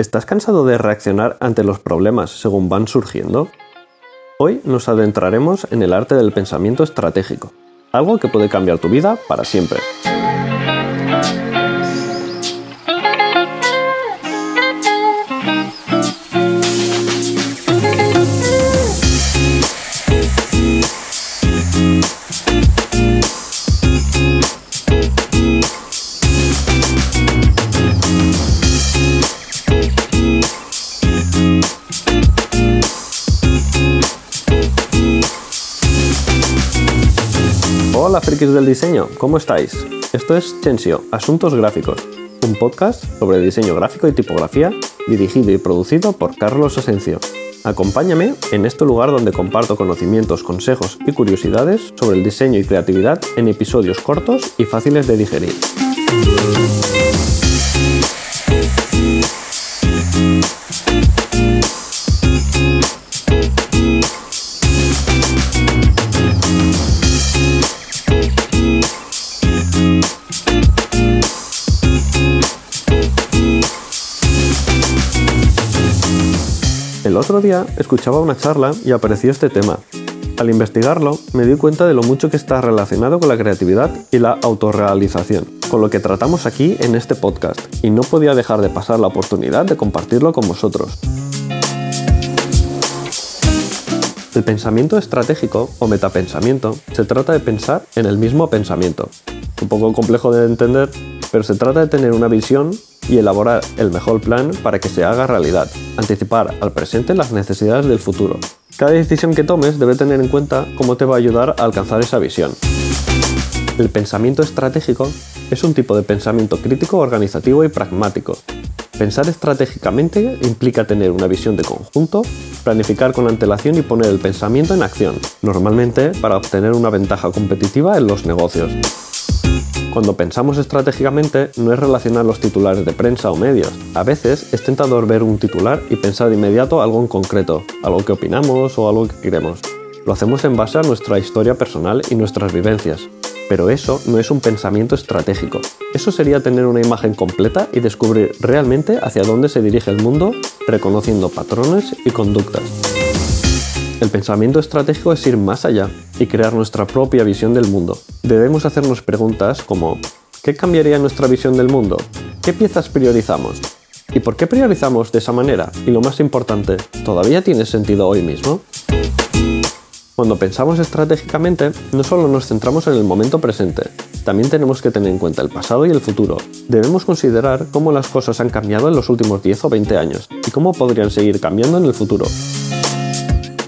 ¿Estás cansado de reaccionar ante los problemas según van surgiendo? Hoy nos adentraremos en el arte del pensamiento estratégico, algo que puede cambiar tu vida para siempre. Hola frikis del diseño, ¿cómo estáis? Esto es Chensio, Asuntos Gráficos, un podcast sobre diseño gráfico y tipografía dirigido y producido por Carlos Asencio. Acompáñame en este lugar donde comparto conocimientos, consejos y curiosidades sobre el diseño y creatividad en episodios cortos y fáciles de digerir. Otro día escuchaba una charla y apareció este tema. Al investigarlo, me di cuenta de lo mucho que está relacionado con la creatividad y la autorrealización, con lo que tratamos aquí en este podcast, y no podía dejar de pasar la oportunidad de compartirlo con vosotros. El pensamiento estratégico o metapensamiento se trata de pensar en el mismo pensamiento. Un poco complejo de entender, pero se trata de tener una visión y elaborar el mejor plan para que se haga realidad, anticipar al presente las necesidades del futuro. Cada decisión que tomes debe tener en cuenta cómo te va a ayudar a alcanzar esa visión. El pensamiento estratégico es un tipo de pensamiento crítico, organizativo y pragmático. Pensar estratégicamente implica tener una visión de conjunto, planificar con antelación y poner el pensamiento en acción, normalmente para obtener una ventaja competitiva en los negocios. Cuando pensamos estratégicamente no es relacionar los titulares de prensa o medios. A veces es tentador ver un titular y pensar de inmediato algo en concreto, algo que opinamos o algo que queremos. Lo hacemos en base a nuestra historia personal y nuestras vivencias. Pero eso no es un pensamiento estratégico. Eso sería tener una imagen completa y descubrir realmente hacia dónde se dirige el mundo, reconociendo patrones y conductas. Pensamiento estratégico es ir más allá y crear nuestra propia visión del mundo. Debemos hacernos preguntas como ¿qué cambiaría nuestra visión del mundo? ¿Qué piezas priorizamos? ¿Y por qué priorizamos de esa manera? Y lo más importante, ¿todavía tiene sentido hoy mismo? Cuando pensamos estratégicamente, no solo nos centramos en el momento presente, también tenemos que tener en cuenta el pasado y el futuro. Debemos considerar cómo las cosas han cambiado en los últimos 10 o 20 años y cómo podrían seguir cambiando en el futuro.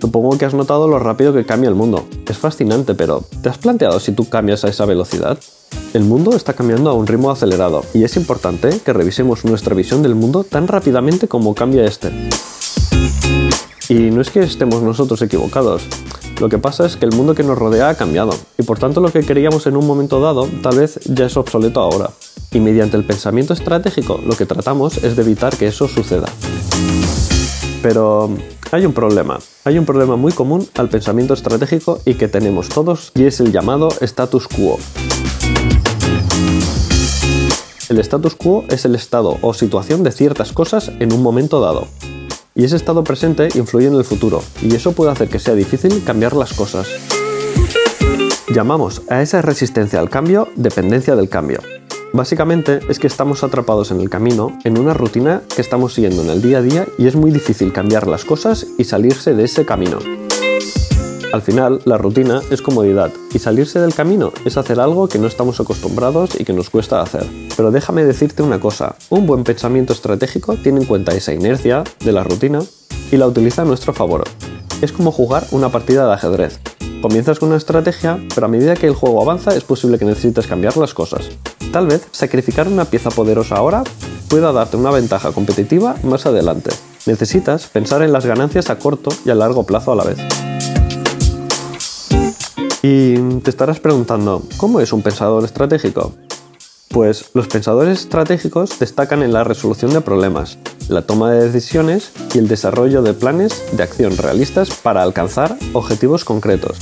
Supongo que has notado lo rápido que cambia el mundo. Es fascinante, pero ¿te has planteado si tú cambias a esa velocidad? El mundo está cambiando a un ritmo acelerado y es importante que revisemos nuestra visión del mundo tan rápidamente como cambia este. Y no es que estemos nosotros equivocados, lo que pasa es que el mundo que nos rodea ha cambiado y por tanto lo que queríamos en un momento dado tal vez ya es obsoleto ahora. Y mediante el pensamiento estratégico lo que tratamos es de evitar que eso suceda. Pero hay un problema, hay un problema muy común al pensamiento estratégico y que tenemos todos y es el llamado status quo. El status quo es el estado o situación de ciertas cosas en un momento dado. Y ese estado presente influye en el futuro, y eso puede hacer que sea difícil cambiar las cosas. Llamamos a esa resistencia al cambio dependencia del cambio. Básicamente es que estamos atrapados en el camino, en una rutina que estamos siguiendo en el día a día y es muy difícil cambiar las cosas y salirse de ese camino. Al final, la rutina es comodidad y salirse del camino es hacer algo que no estamos acostumbrados y que nos cuesta hacer. Pero déjame decirte una cosa, un buen pensamiento estratégico tiene en cuenta esa inercia de la rutina y la utiliza a nuestro favor. Es como jugar una partida de ajedrez. Comienzas con una estrategia, pero a medida que el juego avanza es posible que necesites cambiar las cosas. Tal vez sacrificar una pieza poderosa ahora pueda darte una ventaja competitiva más adelante. Necesitas pensar en las ganancias a corto y a largo plazo a la vez. Y te estarás preguntando, ¿cómo es un pensador estratégico? Pues los pensadores estratégicos destacan en la resolución de problemas, la toma de decisiones y el desarrollo de planes de acción realistas para alcanzar objetivos concretos.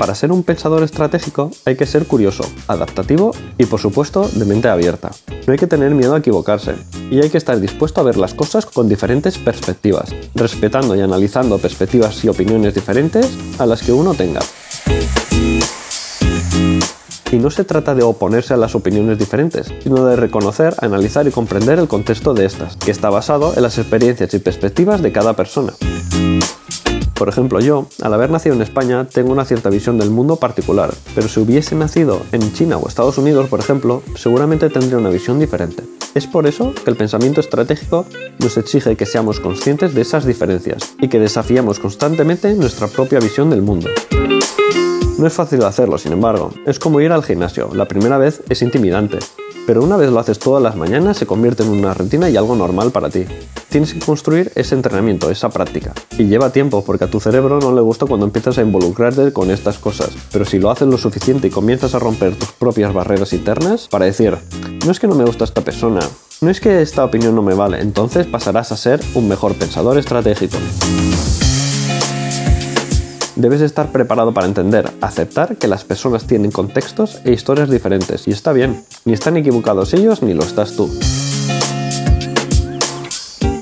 Para ser un pensador estratégico hay que ser curioso, adaptativo y por supuesto de mente abierta. No hay que tener miedo a equivocarse y hay que estar dispuesto a ver las cosas con diferentes perspectivas, respetando y analizando perspectivas y opiniones diferentes a las que uno tenga. Y no se trata de oponerse a las opiniones diferentes, sino de reconocer, analizar y comprender el contexto de estas, que está basado en las experiencias y perspectivas de cada persona. Por ejemplo, yo, al haber nacido en España, tengo una cierta visión del mundo particular, pero si hubiese nacido en China o Estados Unidos, por ejemplo, seguramente tendría una visión diferente. Es por eso que el pensamiento estratégico nos exige que seamos conscientes de esas diferencias y que desafiamos constantemente nuestra propia visión del mundo. No es fácil hacerlo, sin embargo. Es como ir al gimnasio. La primera vez es intimidante, pero una vez lo haces todas las mañanas se convierte en una rutina y algo normal para ti. Tienes que construir ese entrenamiento, esa práctica. Y lleva tiempo porque a tu cerebro no le gusta cuando empiezas a involucrarte con estas cosas. Pero si lo haces lo suficiente y comienzas a romper tus propias barreras internas para decir, no es que no me gusta esta persona, no es que esta opinión no me vale, entonces pasarás a ser un mejor pensador estratégico. Debes estar preparado para entender, aceptar que las personas tienen contextos e historias diferentes, y está bien, ni están equivocados ellos ni lo estás tú.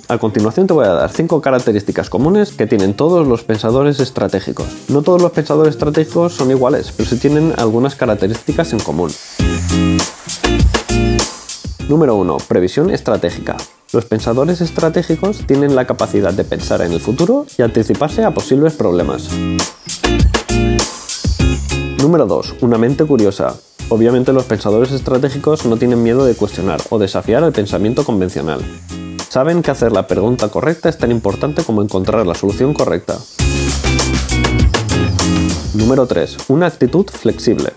A continuación te voy a dar 5 características comunes que tienen todos los pensadores estratégicos. No todos los pensadores estratégicos son iguales, pero sí tienen algunas características en común. Número 1. Previsión estratégica. Los pensadores estratégicos tienen la capacidad de pensar en el futuro y anticiparse a posibles problemas. Número 2. Una mente curiosa. Obviamente los pensadores estratégicos no tienen miedo de cuestionar o desafiar el pensamiento convencional. Saben que hacer la pregunta correcta es tan importante como encontrar la solución correcta. Número 3. Una actitud flexible.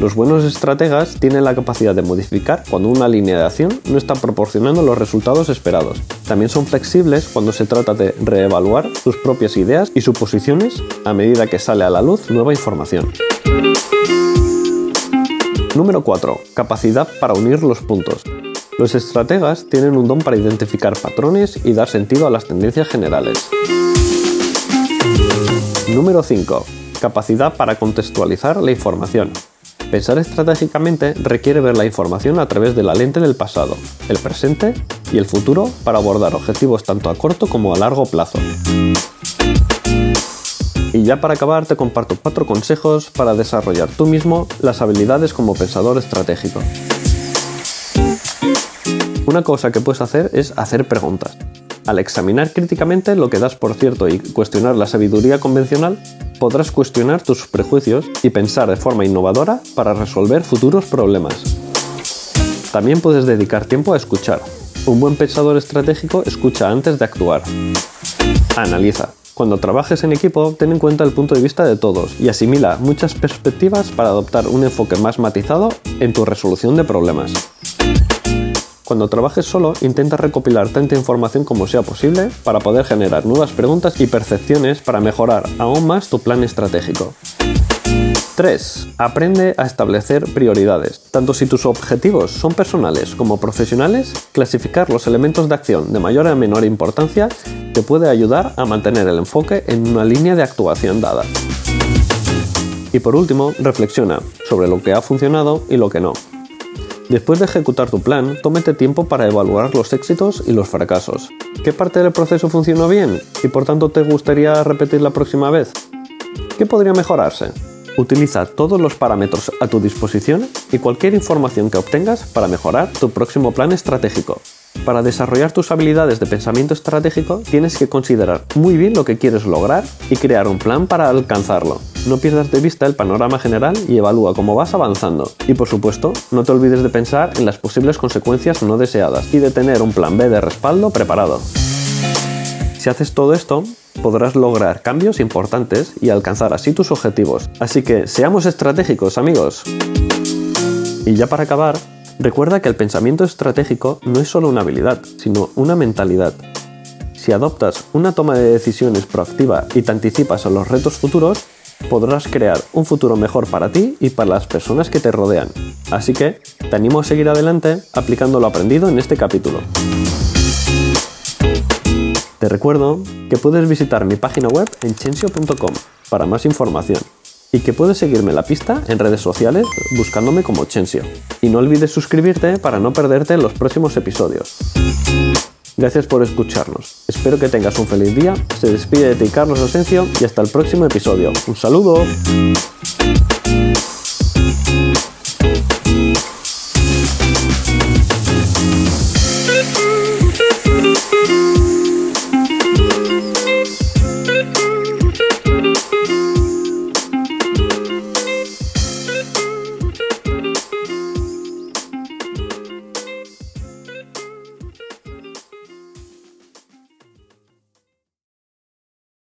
Los buenos estrategas tienen la capacidad de modificar cuando una línea de acción no está proporcionando los resultados esperados. También son flexibles cuando se trata de reevaluar sus propias ideas y suposiciones a medida que sale a la luz nueva información. Número 4. Capacidad para unir los puntos. Los estrategas tienen un don para identificar patrones y dar sentido a las tendencias generales. Número 5. Capacidad para contextualizar la información. Pensar estratégicamente requiere ver la información a través de la lente del pasado, el presente y el futuro para abordar objetivos tanto a corto como a largo plazo. Y ya para acabar te comparto cuatro consejos para desarrollar tú mismo las habilidades como pensador estratégico. Una cosa que puedes hacer es hacer preguntas. Al examinar críticamente lo que das por cierto y cuestionar la sabiduría convencional, podrás cuestionar tus prejuicios y pensar de forma innovadora para resolver futuros problemas. También puedes dedicar tiempo a escuchar. Un buen pensador estratégico escucha antes de actuar. Analiza. Cuando trabajes en equipo, ten en cuenta el punto de vista de todos y asimila muchas perspectivas para adoptar un enfoque más matizado en tu resolución de problemas. Cuando trabajes solo, intenta recopilar tanta información como sea posible para poder generar nuevas preguntas y percepciones para mejorar aún más tu plan estratégico. 3. Aprende a establecer prioridades. Tanto si tus objetivos son personales como profesionales, clasificar los elementos de acción de mayor a menor importancia te puede ayudar a mantener el enfoque en una línea de actuación dada. Y por último, reflexiona sobre lo que ha funcionado y lo que no, Después de ejecutar tu plan, tómate tiempo para evaluar los éxitos y los fracasos. ¿Qué parte del proceso funcionó bien y por tanto te gustaría repetir la próxima vez? ¿Qué podría mejorarse? Utiliza todos los parámetros a tu disposición y cualquier información que obtengas para mejorar tu próximo plan estratégico. Para desarrollar tus habilidades de pensamiento estratégico tienes que considerar muy bien lo que quieres lograr y crear un plan para alcanzarlo. No pierdas de vista el panorama general y evalúa cómo vas avanzando. Y por supuesto, no te olvides de pensar en las posibles consecuencias no deseadas y de tener un plan B de respaldo preparado. Si haces todo esto, podrás lograr cambios importantes y alcanzar así tus objetivos. Así que seamos estratégicos, amigos. Y ya para acabar, Recuerda que el pensamiento estratégico no es solo una habilidad, sino una mentalidad. Si adoptas una toma de decisiones proactiva y te anticipas a los retos futuros, podrás crear un futuro mejor para ti y para las personas que te rodean. Así que te animo a seguir adelante aplicando lo aprendido en este capítulo. Te recuerdo que puedes visitar mi página web en chensio.com para más información y que puedes seguirme la pista en redes sociales buscándome como Chensio. Y no olvides suscribirte para no perderte los próximos episodios. Gracias por escucharnos. Espero que tengas un feliz día. Se despide de ti Carlos Asencio y hasta el próximo episodio. Un saludo.